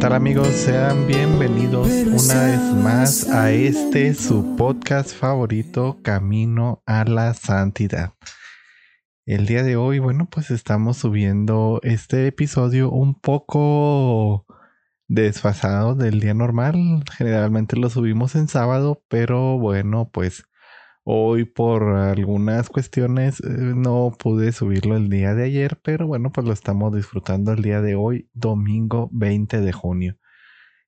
Tal amigos? Sean bienvenidos una vez más a este su podcast favorito, Camino a la Santidad. El día de hoy, bueno, pues estamos subiendo este episodio un poco desfasado del día normal. Generalmente lo subimos en sábado, pero bueno, pues hoy por algunas cuestiones eh, no pude subirlo el día de ayer, pero bueno, pues lo estamos disfrutando el día de hoy, domingo 20 de junio.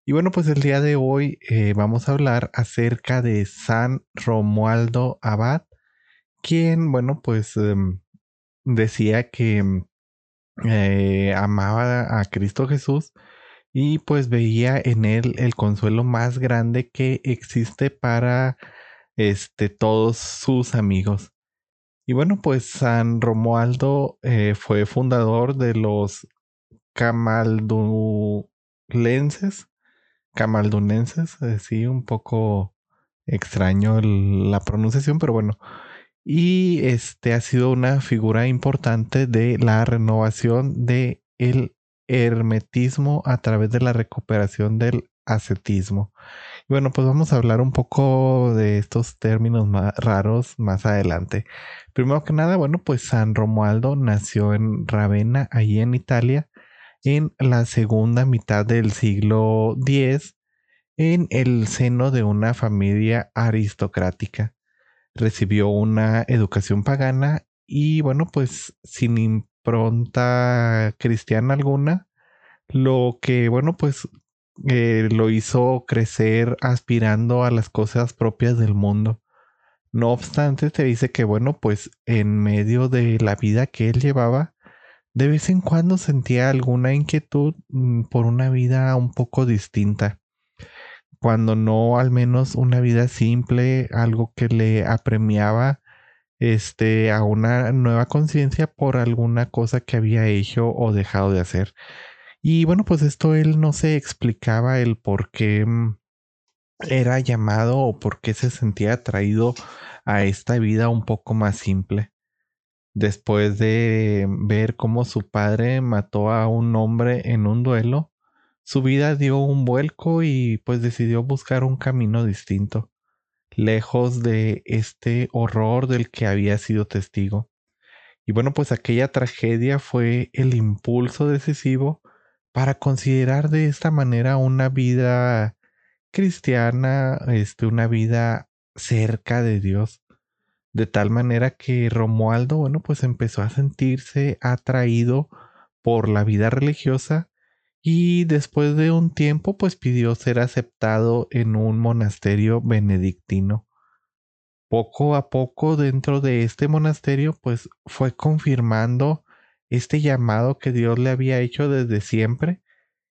Y bueno, pues el día de hoy eh, vamos a hablar acerca de San Romualdo Abad, quien, bueno, pues em, decía que eh, amaba a Cristo Jesús y pues veía en él el consuelo más grande que existe para este, todos sus amigos. Y bueno, pues San Romualdo eh, fue fundador de los camaldulenses, camaldunenses, eh, sí, un poco extraño la pronunciación, pero bueno. Y este ha sido una figura importante de la renovación de hermetismo a través de la recuperación del ascetismo. Bueno, pues vamos a hablar un poco de estos términos más raros más adelante. Primero que nada, bueno, pues San Romualdo nació en Ravenna, allí en Italia, en la segunda mitad del siglo X, en el seno de una familia aristocrática. Recibió una educación pagana y bueno, pues sin impronta cristiana alguna, lo que bueno, pues eh, lo hizo crecer aspirando a las cosas propias del mundo. No obstante, te dice que, bueno, pues en medio de la vida que él llevaba, de vez en cuando sentía alguna inquietud mm, por una vida un poco distinta. Cuando no al menos una vida simple, algo que le apremiaba este, a una nueva conciencia por alguna cosa que había hecho o dejado de hacer. Y bueno, pues esto él no se explicaba el por qué mm, era llamado o por qué se sentía atraído a esta vida un poco más simple. Después de ver cómo su padre mató a un hombre en un duelo, su vida dio un vuelco y pues decidió buscar un camino distinto, lejos de este horror del que había sido testigo. Y bueno, pues aquella tragedia fue el impulso decisivo para considerar de esta manera una vida cristiana, este, una vida cerca de Dios. De tal manera que Romualdo, bueno, pues empezó a sentirse atraído por la vida religiosa y después de un tiempo pues pidió ser aceptado en un monasterio benedictino. Poco a poco dentro de este monasterio pues fue confirmando este llamado que Dios le había hecho desde siempre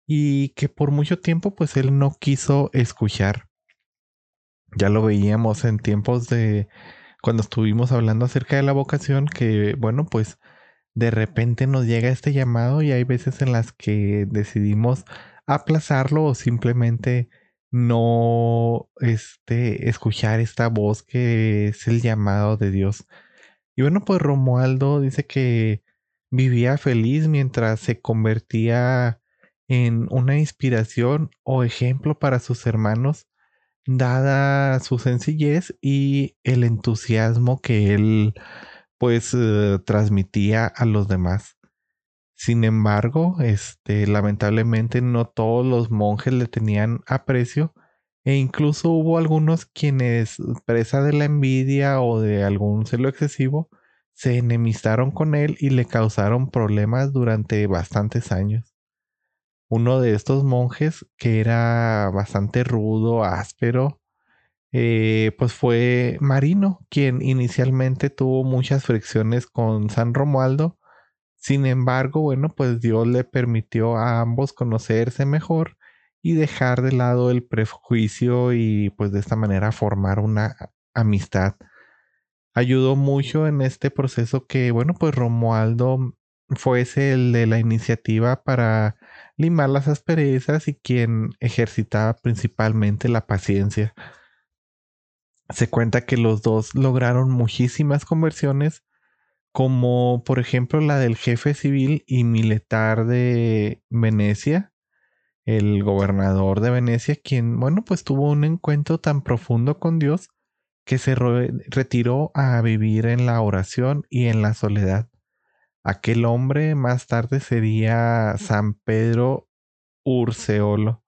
y que por mucho tiempo pues él no quiso escuchar. Ya lo veíamos en tiempos de cuando estuvimos hablando acerca de la vocación que bueno pues de repente nos llega este llamado y hay veces en las que decidimos aplazarlo o simplemente no este escuchar esta voz que es el llamado de Dios. Y bueno, pues Romualdo dice que vivía feliz mientras se convertía en una inspiración o ejemplo para sus hermanos, dada su sencillez y el entusiasmo que él pues eh, transmitía a los demás. Sin embargo, este lamentablemente no todos los monjes le tenían aprecio e incluso hubo algunos quienes presa de la envidia o de algún celo excesivo se enemistaron con él y le causaron problemas durante bastantes años. Uno de estos monjes, que era bastante rudo, áspero, eh, pues fue Marino, quien inicialmente tuvo muchas fricciones con San Romualdo. Sin embargo, bueno, pues Dios le permitió a ambos conocerse mejor y dejar de lado el prejuicio y pues de esta manera formar una amistad. Ayudó mucho en este proceso que, bueno, pues Romualdo fuese el de la iniciativa para limar las asperezas y quien ejercitaba principalmente la paciencia. Se cuenta que los dos lograron muchísimas conversiones, como por ejemplo la del jefe civil y militar de Venecia, el gobernador de Venecia, quien, bueno, pues tuvo un encuentro tan profundo con Dios que se retiró a vivir en la oración y en la soledad. Aquel hombre más tarde sería San Pedro Urseolo.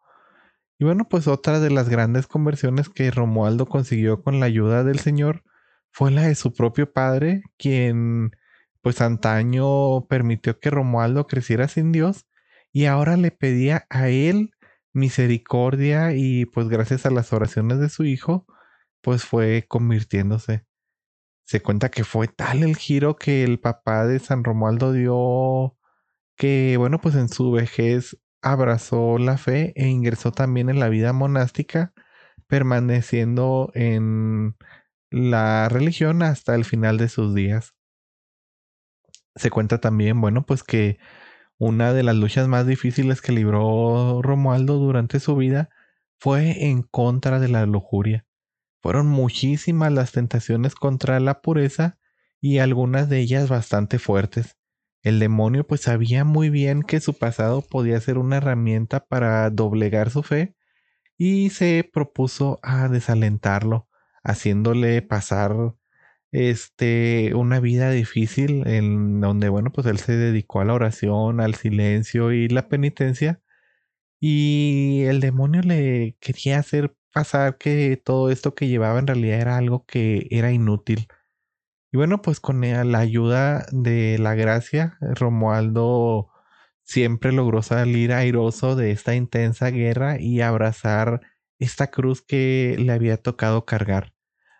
Y bueno, pues otra de las grandes conversiones que Romualdo consiguió con la ayuda del Señor fue la de su propio padre, quien pues antaño permitió que Romualdo creciera sin Dios y ahora le pedía a él misericordia y pues gracias a las oraciones de su hijo pues fue convirtiéndose se cuenta que fue tal el giro que el papá de San Romualdo dio que, bueno, pues en su vejez abrazó la fe e ingresó también en la vida monástica, permaneciendo en la religión hasta el final de sus días. Se cuenta también, bueno, pues que una de las luchas más difíciles que libró Romualdo durante su vida fue en contra de la lujuria. Fueron muchísimas las tentaciones contra la pureza y algunas de ellas bastante fuertes. El demonio pues sabía muy bien que su pasado podía ser una herramienta para doblegar su fe y se propuso a desalentarlo, haciéndole pasar este una vida difícil en donde bueno pues él se dedicó a la oración, al silencio y la penitencia y el demonio le quería hacer pasar que todo esto que llevaba en realidad era algo que era inútil. Y bueno, pues con la ayuda de la gracia, Romualdo siempre logró salir airoso de esta intensa guerra y abrazar esta cruz que le había tocado cargar.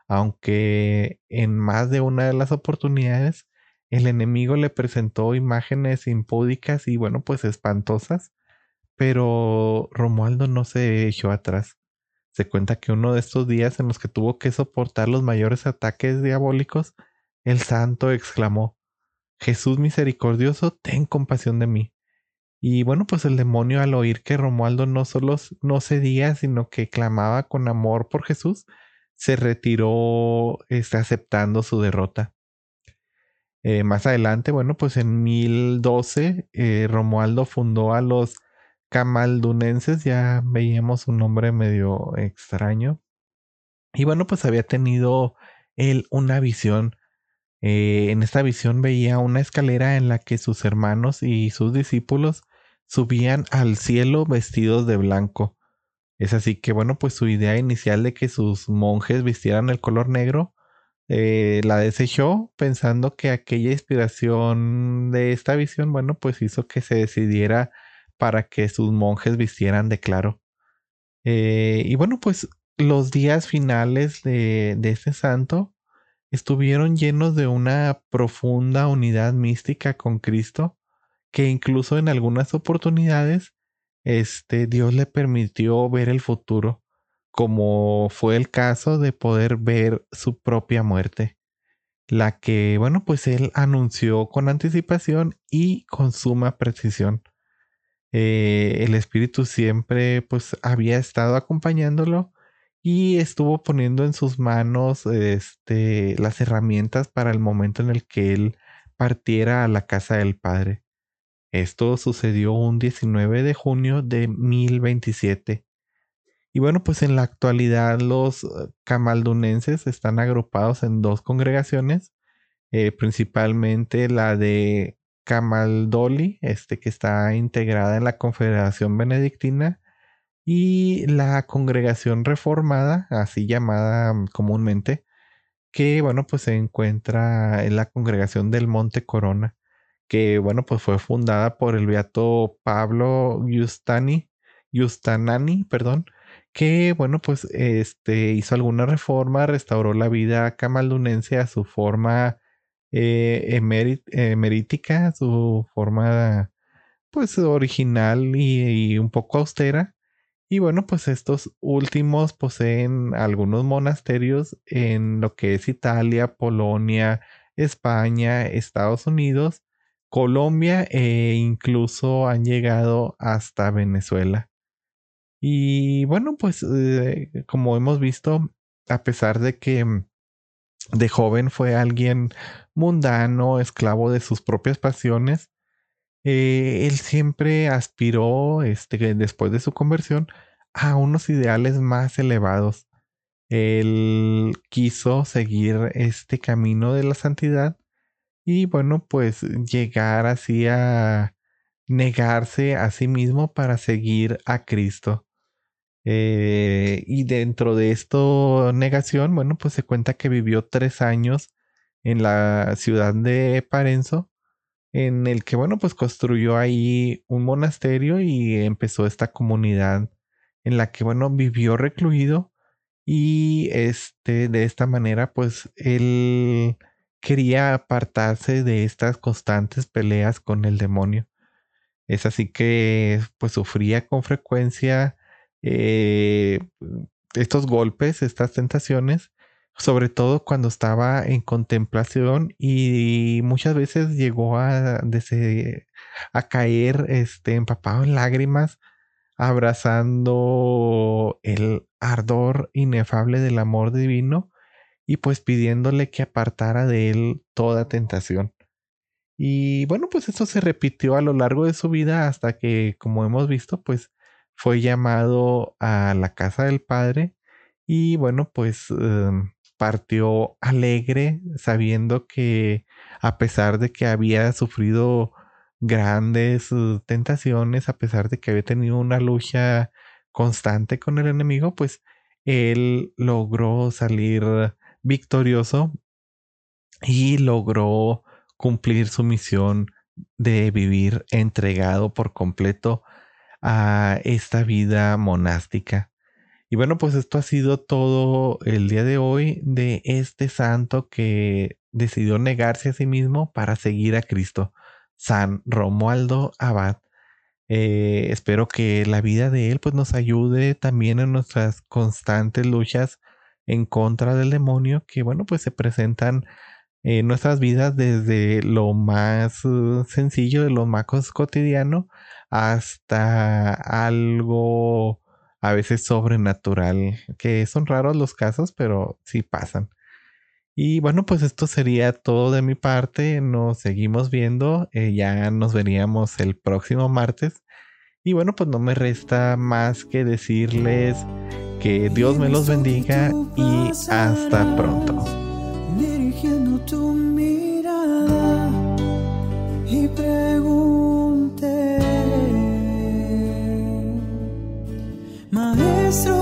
Aunque en más de una de las oportunidades el enemigo le presentó imágenes impúdicas y bueno, pues espantosas, pero Romualdo no se echó atrás. Se cuenta que uno de estos días en los que tuvo que soportar los mayores ataques diabólicos, el santo exclamó, Jesús misericordioso, ten compasión de mí. Y bueno, pues el demonio al oír que Romualdo no solo no cedía, sino que clamaba con amor por Jesús, se retiró este, aceptando su derrota. Eh, más adelante, bueno, pues en 1012, eh, Romualdo fundó a los camaldunenses, ya veíamos un nombre medio extraño. Y bueno, pues había tenido él una visión. Eh, en esta visión veía una escalera en la que sus hermanos y sus discípulos subían al cielo vestidos de blanco. Es así que bueno, pues su idea inicial de que sus monjes vistieran el color negro eh, la desechó pensando que aquella inspiración de esta visión, bueno, pues hizo que se decidiera para que sus monjes vistieran de claro. Eh, y bueno, pues los días finales de, de este santo estuvieron llenos de una profunda unidad mística con Cristo, que incluso en algunas oportunidades este, Dios le permitió ver el futuro, como fue el caso de poder ver su propia muerte, la que, bueno, pues él anunció con anticipación y con suma precisión. Eh, el espíritu siempre pues había estado acompañándolo y estuvo poniendo en sus manos este, las herramientas para el momento en el que él partiera a la casa del Padre. Esto sucedió un 19 de junio de 1027. Y bueno, pues en la actualidad los eh, camaldunenses están agrupados en dos congregaciones, eh, principalmente la de Camaldoli, este, que está integrada en la Confederación Benedictina, y la Congregación Reformada, así llamada mm, comúnmente, que bueno, pues se encuentra en la Congregación del Monte Corona, que bueno, pues fue fundada por el beato Pablo Giustani, Giustanani, perdón, que bueno, pues este hizo alguna reforma, restauró la vida camaldunense a su forma eh, emerítica, su forma pues original y, un poco austera. Y bueno, pues estos últimos poseen algunos monasterios en lo que es Italia, Polonia, España, Estados Unidos, Colombia e incluso han llegado hasta Venezuela. Y bueno, pues eh, como hemos visto, a pesar de que mm, de joven fue alguien mundano, esclavo de sus propias pasiones, eh, él siempre aspiró, este, después de su conversión, a unos ideales más elevados. Él quiso seguir este camino de la santidad y bueno, pues llegar así a negarse a sí mismo para seguir a Cristo. Eh, y dentro de esto negación, bueno, pues se cuenta que vivió tres años en la ciudad de Parenzo, en el que, bueno, pues construyó ahí un monasterio y empezó esta comunidad en la que, bueno, vivió recluido y este, de esta manera, pues él quería apartarse de estas constantes peleas con el demonio. Es así que, pues, sufría con frecuencia eh, estos golpes, estas tentaciones, sobre todo cuando estaba en contemplación y muchas veces llegó a, a caer este, empapado en lágrimas, abrazando el ardor inefable del amor divino y pues pidiéndole que apartara de él toda tentación. Y bueno, pues eso se repitió a lo largo de su vida hasta que, como hemos visto, pues fue llamado a la casa del Padre y bueno, pues em, partió alegre sabiendo que a pesar de que había sufrido grandes uh, tentaciones, a pesar de que había tenido una lucha constante con el enemigo, pues él logró salir victorioso y logró cumplir su misión de vivir entregado por completo a esta vida monástica. Y bueno, pues esto ha sido todo el día de hoy de este santo que decidió negarse a sí mismo para seguir a Cristo, San Romualdo Abad. Eh, espero que la vida de él pues nos ayude también en nuestras constantes luchas en contra del demonio que bueno pues se presentan en nuestras vidas desde lo más uh, sencillo, de lo más cotidiano, hasta algo a veces sobrenatural, que son raros los casos, pero sí pasan. Y bueno, pues esto sería todo de mi parte. Nos seguimos viendo. Eh, ya nos veríamos el próximo martes. Y bueno, pues no me resta más que decirles que Dios me los bendiga y hasta pronto. Dirigiendo tu mirada y through